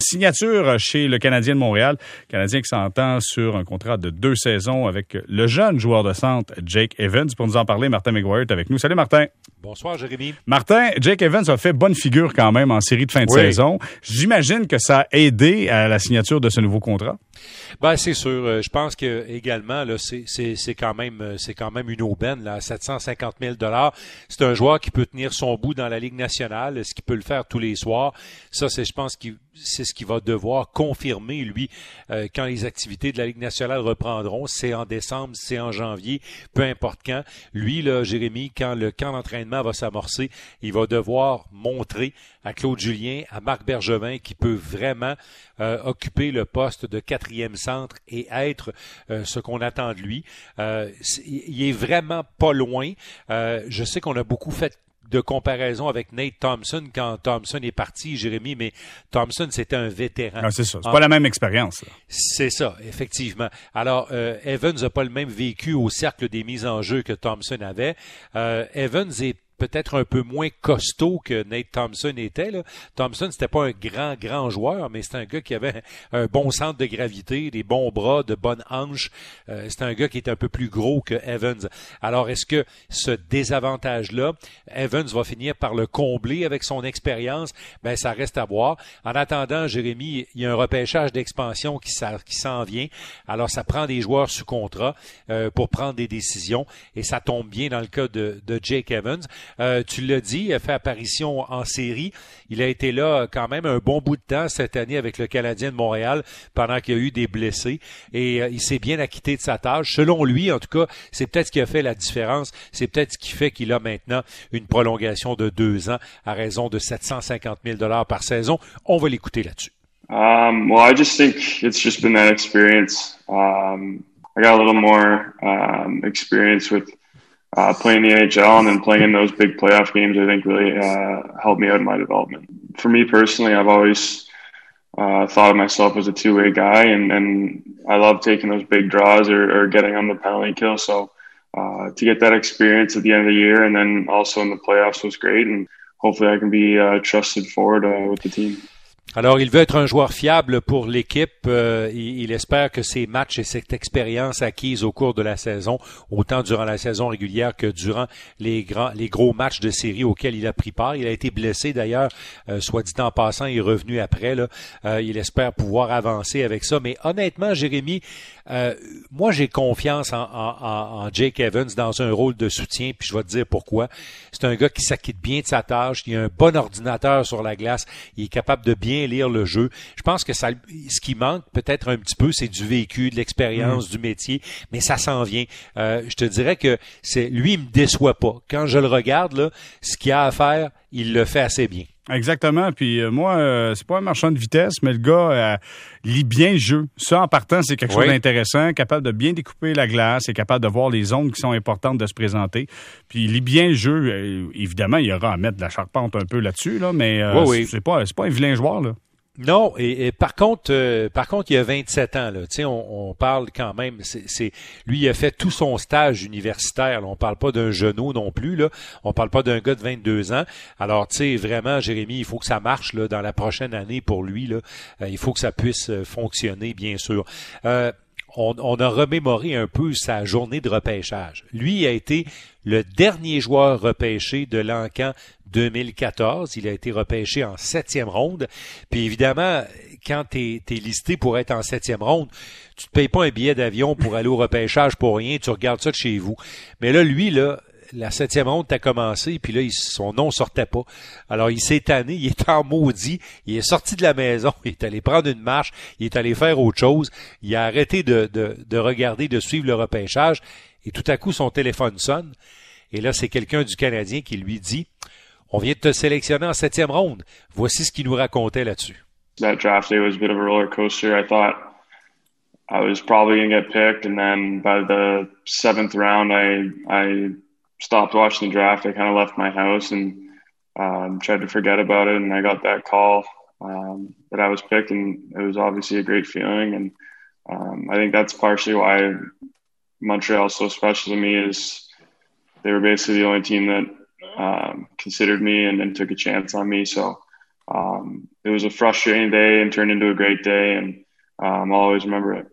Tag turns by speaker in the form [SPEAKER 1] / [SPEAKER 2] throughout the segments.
[SPEAKER 1] signature chez le Canadien de Montréal. Le Canadien qui s'entend sur un contrat de deux saisons avec le jeune joueur de centre Jake Evans. Pour nous en parler, Martin McGuire est avec nous. Salut Martin.
[SPEAKER 2] Bonsoir Jérémy.
[SPEAKER 1] Martin, Jake Evans a fait bonne figure quand même en série de fin de saison. J'imagine que ça a aidé à la signature de ce nouveau contrat.
[SPEAKER 2] Ben c'est sûr. Euh, je pense que également là, c'est quand même euh, c'est quand même une aubaine là, 750 000 dollars. C'est un joueur qui peut tenir son bout dans la Ligue nationale, ce qui peut le faire tous les soirs. Ça, c'est je pense que c'est ce qu'il va devoir confirmer lui euh, quand les activités de la Ligue nationale reprendront. C'est en décembre, c'est en janvier, peu importe quand. Lui là, Jérémy, quand le camp d'entraînement va s'amorcer, il va devoir montrer à Claude Julien, à Marc Bergevin, qui peut vraiment occuper le poste de quatrième centre et être euh, ce qu'on attend de lui. Euh, il est vraiment pas loin. Euh, je sais qu'on a beaucoup fait de comparaison avec Nate Thompson quand Thompson est parti, Jérémy, mais Thompson, c'était un vétéran.
[SPEAKER 1] c'est ça. C'est pas la même expérience.
[SPEAKER 2] C'est ça, effectivement. Alors, Evans n'a pas le même vécu au cercle des mises en jeu que Thompson avait. Evans est peut-être un peu moins costaud que Nate Thompson était. Là. Thompson, c'était pas un grand, grand joueur, mais c'est un gars qui avait un bon centre de gravité, des bons bras, de bonnes hanches. Euh, c'est un gars qui est un peu plus gros que Evans. Alors, est-ce que ce désavantage-là, Evans va finir par le combler avec son expérience? Ben, ça reste à voir. En attendant, Jérémy, il y a un repêchage d'expansion qui, qui s'en vient. Alors, ça prend des joueurs sous contrat euh, pour prendre des décisions et ça tombe bien dans le cas de, de Jake Evans. Euh, tu l'as dit, il a fait apparition en série. Il a été là quand même un bon bout de temps cette année avec le Canadien de Montréal pendant qu'il y a eu des blessés. Et euh, il s'est bien acquitté de sa tâche. Selon lui, en tout cas, c'est peut-être ce qui a fait la différence. C'est peut-être ce qui fait qu'il a maintenant une prolongation de deux ans à raison de 750 000 dollars par saison. On va l'écouter là-dessus.
[SPEAKER 3] Um, well, I just think it's just been that experience. Um, I got a little more um, experience with uh, playing the NHL and then playing in those big playoff games, I think really uh, helped me out in my development. For me personally, I've always uh, thought of myself as a two way guy, and, and I love taking those big draws or, or getting on the penalty kill. So uh, to get that experience at the end of the year and then also in the playoffs was great, and hopefully I can be uh, trusted forward uh, with the team.
[SPEAKER 2] Alors, il veut être un joueur fiable pour l'équipe. Euh, il, espère que ces matchs et cette expérience acquise au cours de la saison, autant durant la saison régulière que durant les grands, les gros matchs de série auxquels il a pris part. Il a été blessé d'ailleurs, euh, soit dit en passant, il est revenu après. Là. Euh, il espère pouvoir avancer avec ça. Mais honnêtement, Jérémy, moi j'ai confiance en, en, en, Jake Evans dans un rôle de soutien. Puis je vais te dire pourquoi. C'est un gars qui s'acquitte bien de sa tâche. Il a un bon ordinateur sur la glace. Il est capable de bien lire le jeu. Je pense que ça, ce qui manque peut-être un petit peu, c'est du vécu, de l'expérience, mm. du métier, mais ça s'en vient. Euh, je te dirais que c'est lui, il me déçoit pas. Quand je le regarde, là, ce qu'il a à faire, il le fait assez bien.
[SPEAKER 1] Exactement. Puis euh, moi, euh, c'est pas un marchand de vitesse, mais le gars lit bien le jeu. Ça, en partant, c'est quelque chose d'intéressant, capable de bien découper la glace, est capable de voir les zones qui sont importantes de se présenter. Puis il lit bien le jeu. évidemment, il y aura à mettre de la charpente un peu là-dessus, là, mais c'est pas, pas un vilain joueur. Là.
[SPEAKER 2] Non, et, par contre, euh, par contre, il y a 27 ans. Là, on, on parle quand même. C'est, lui, il a fait tout son stage universitaire. Là, on parle pas d'un genou non plus. Là, on parle pas d'un gars de 22 ans. Alors, tu sais, vraiment, Jérémy, il faut que ça marche là dans la prochaine année pour lui. Là, euh, il faut que ça puisse euh, fonctionner, bien sûr. On, on, a remémoré un peu sa journée de repêchage. Lui a été le dernier joueur repêché de l'encan 2014. Il a été repêché en septième ronde. Puis évidemment, quand tu es, listé pour être en septième ronde, tu te payes pas un billet d'avion pour aller au repêchage pour rien, tu regardes ça de chez vous. Mais là, lui, là, la septième ronde a commencé, puis là, son nom sortait pas. Alors, il s'est tanné, il est en maudit, il est sorti de la maison, il est allé prendre une marche, il est allé faire autre chose, il a arrêté de, de, de regarder, de suivre le repêchage, et tout à coup, son téléphone sonne. Et là, c'est quelqu'un du Canadien qui lui dit On vient de te sélectionner en septième ronde. Voici ce qu'il nous racontait là-dessus.
[SPEAKER 3] That draft day was a bit of a roller coaster. I thought I was probably get picked, and then by the seventh round, I I stopped watching the draft. I kind of left my house and um, tried to forget about it, and I got that call um, that I was picked, and it was obviously a great feeling. And um, I think that's partially why Montreal is so special to me. Is they were basically the only team that um, considered me and, and took a chance on me. So um, it was a frustrating day and turned into a great day, and um, I'll always remember it.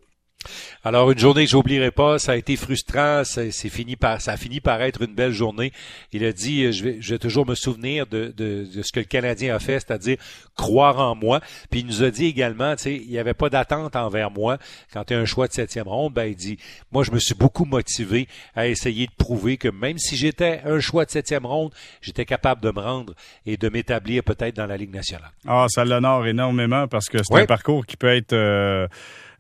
[SPEAKER 2] Alors, une journée que j'oublierai pas, ça a été frustrant, c'est fini par, ça a fini par être une belle journée. Il a dit, je vais, je vais toujours me souvenir de, de, de ce que le Canadien a fait, c'est-à-dire croire en moi. Puis il nous a dit également, tu sais, il n'y avait pas d'attente envers moi. Quand tu as un choix de septième ronde, ben il dit, moi je me suis beaucoup motivé à essayer de prouver que même si j'étais un choix de septième ronde, j'étais capable de me rendre et de m'établir peut-être dans la Ligue nationale.
[SPEAKER 1] Ah, ça l'honore énormément parce que c'est un parcours qui peut être euh,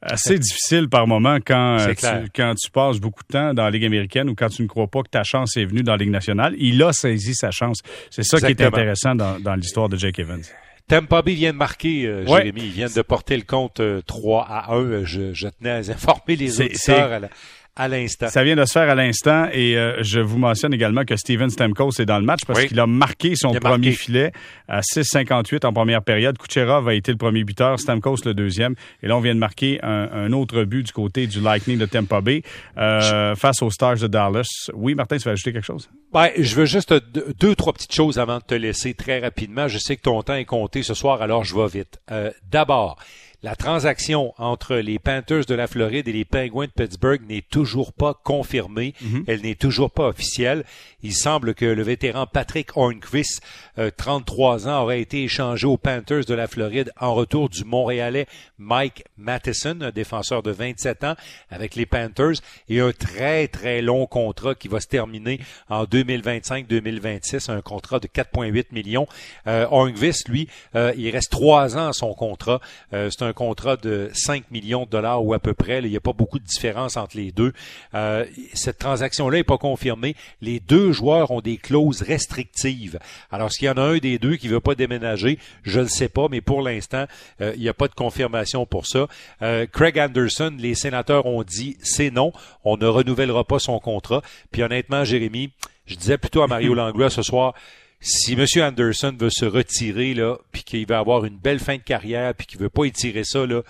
[SPEAKER 1] assez difficile par moment quand, euh, tu, quand tu passes beaucoup de temps dans la Ligue américaine ou quand tu ne crois pas que ta chance est venue dans la Ligue nationale. Il a saisi sa chance. C'est ça qui est intéressant dans, dans l'histoire de Jake Evans.
[SPEAKER 2] Tampa Bay vient de marquer, euh, Jérémy. Il vient de porter le compte 3 euh, à 1. Je, je tenais à informer les auditeurs à la, à l'instant.
[SPEAKER 1] Ça vient de se faire à l'instant et euh, je vous mentionne également que Steven Stamkos est dans le match parce qu'il a marqué son premier filet à 6,58 en première période. Kucherov a été le premier buteur, Stamkos le deuxième. Et là, on vient de marquer un, autre but du côté du Lightning de Tampa Bay euh, face aux Stars de Dallas. Oui, Martin, tu veux ajouter quelque chose?
[SPEAKER 2] Ben, je veux juste deux, trois petites choses avant de te laisser très rapidement. Je sais que ton temps est compté ce soir, alors je vais vite. Euh, d'abord, la transaction entre les Panthers de la Floride et les Penguins de Pittsburgh n'est toujours pas confirmée. Mhm. Elle n'est toujours pas officielle. Il semble que le vétéran Patrick Hornquist, 33 euh, ans, aurait été échangé aux Panthers de la Floride en retour du Montréalais Mike Matheson, un défenseur de 27 ans avec les Panthers, et un très très long contrat qui va se terminer en 2025-2026, un contrat de 4,8 millions. Euh, Hornquist, lui, euh, il reste trois ans à son contrat. Euh, c'est un contrat de 5 millions de dollars ou à peu près. il n'y a pas beaucoup de différence entre les deux. Euh, cette transaction-là n'est pas confirmée. Les deux joueurs ont des clauses restrictives. Alors, s'il y en a un des deux qui ne veut pas déménager, je ne sais pas, mais pour l'instant, euh, il n'y a pas de confirmation pour ça. Euh, Craig Anderson, les sénateurs ont dit c'est non, on ne renouvellera pas son contrat. Puis honnêtement, Jérémy, je disais plutôt à Mario Langlois ce soir, si M. Anderson veut se retirer, là, puis qu'il va avoir une belle fin de carrière, puis qu'il veut pas étirer ça, là,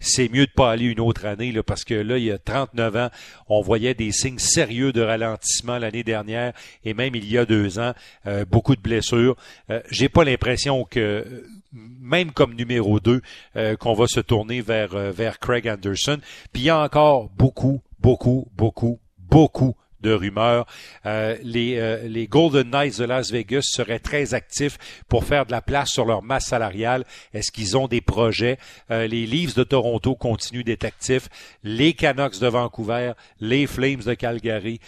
[SPEAKER 2] c'est mieux de pas aller une autre année là, parce que là, il y a 39 ans, on voyait des signes sérieux de ralentissement l'année dernière et même il y a deux ans, euh, beaucoup de blessures. Euh, J'ai pas l'impression que même comme numéro 2, euh, qu'on va se tourner vers, euh, vers Craig Anderson. Puis il y a encore beaucoup, beaucoup, beaucoup, beaucoup de rumeurs. Euh, les, euh, les Golden Knights de Las Vegas seraient très actifs pour faire de la place sur leur masse salariale. Est-ce qu'ils ont des projets? Euh, les Leafs de Toronto continuent d'être actifs. Les Canucks de Vancouver, les Flames de Calgary.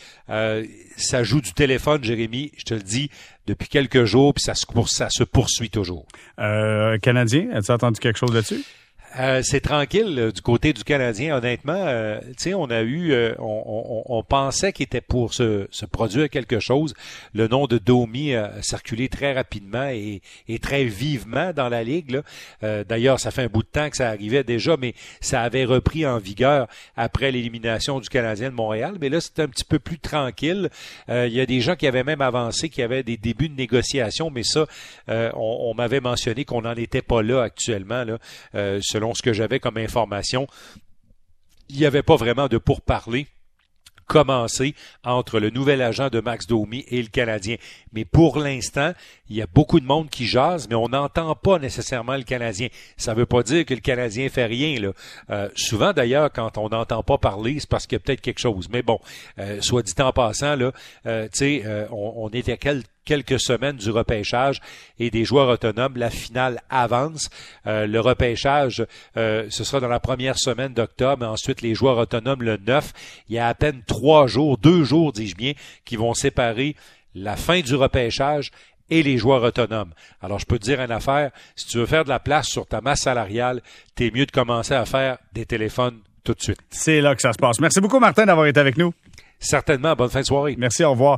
[SPEAKER 2] ça joue du téléphone, Jérémy, je te le dis, depuis quelques jours, puis ça se, ça se poursuit toujours.
[SPEAKER 1] Canadien, as-tu entendu quelque chose là-dessus?
[SPEAKER 2] Euh, c'est tranquille euh, du côté du Canadien, honnêtement. Euh, on a eu, euh, on, on, pensait qu'il était pour se, se, produire quelque chose. Le nom de Domi a circulé très rapidement et, et très vivement dans la ligue. D'ailleurs, ça fait un bout de temps que ça arrivait déjà, mais ça avait repris en vigueur après l'élimination du Canadien de Montréal. Mais là, c'est un petit peu plus tranquille. Il y a des gens qui avaient même avancé, qui avaient des débuts de négociation, mais ça, on, on m'avait mentionné qu'on n'en était pas là actuellement. Là, ce que j'avais comme information, il n'y avait pas vraiment de pourparlers commencer entre le nouvel agent de Max Domi et le Canadien. Mais pour l'instant, il y a beaucoup de monde qui jase, mais on n'entend pas nécessairement le Canadien. Ça ne veut pas dire que le Canadien fait rien. Là. Euh, souvent d'ailleurs, quand on n'entend pas parler, c'est parce qu'il y a peut-être quelque chose. Mais bon, euh, soit dit en passant, là, euh, on, on est à quel quelques semaines du repêchage et des joueurs autonomes. La finale avance. Euh, le repêchage, euh, ce sera dans la première semaine d'octobre, ensuite les joueurs autonomes le 9. Il y a à peine trois jours, deux jours, dis-je bien, qui vont séparer la fin du repêchage et les joueurs autonomes. Alors, je peux te dire une affaire, si tu veux faire de la place sur ta masse salariale, t'es mieux de commencer à faire des téléphones tout de suite.
[SPEAKER 1] C'est là que ça se passe. Merci beaucoup, Martin, d'avoir été avec nous.
[SPEAKER 2] Certainement. Bonne fin de soirée.
[SPEAKER 1] Merci, au revoir.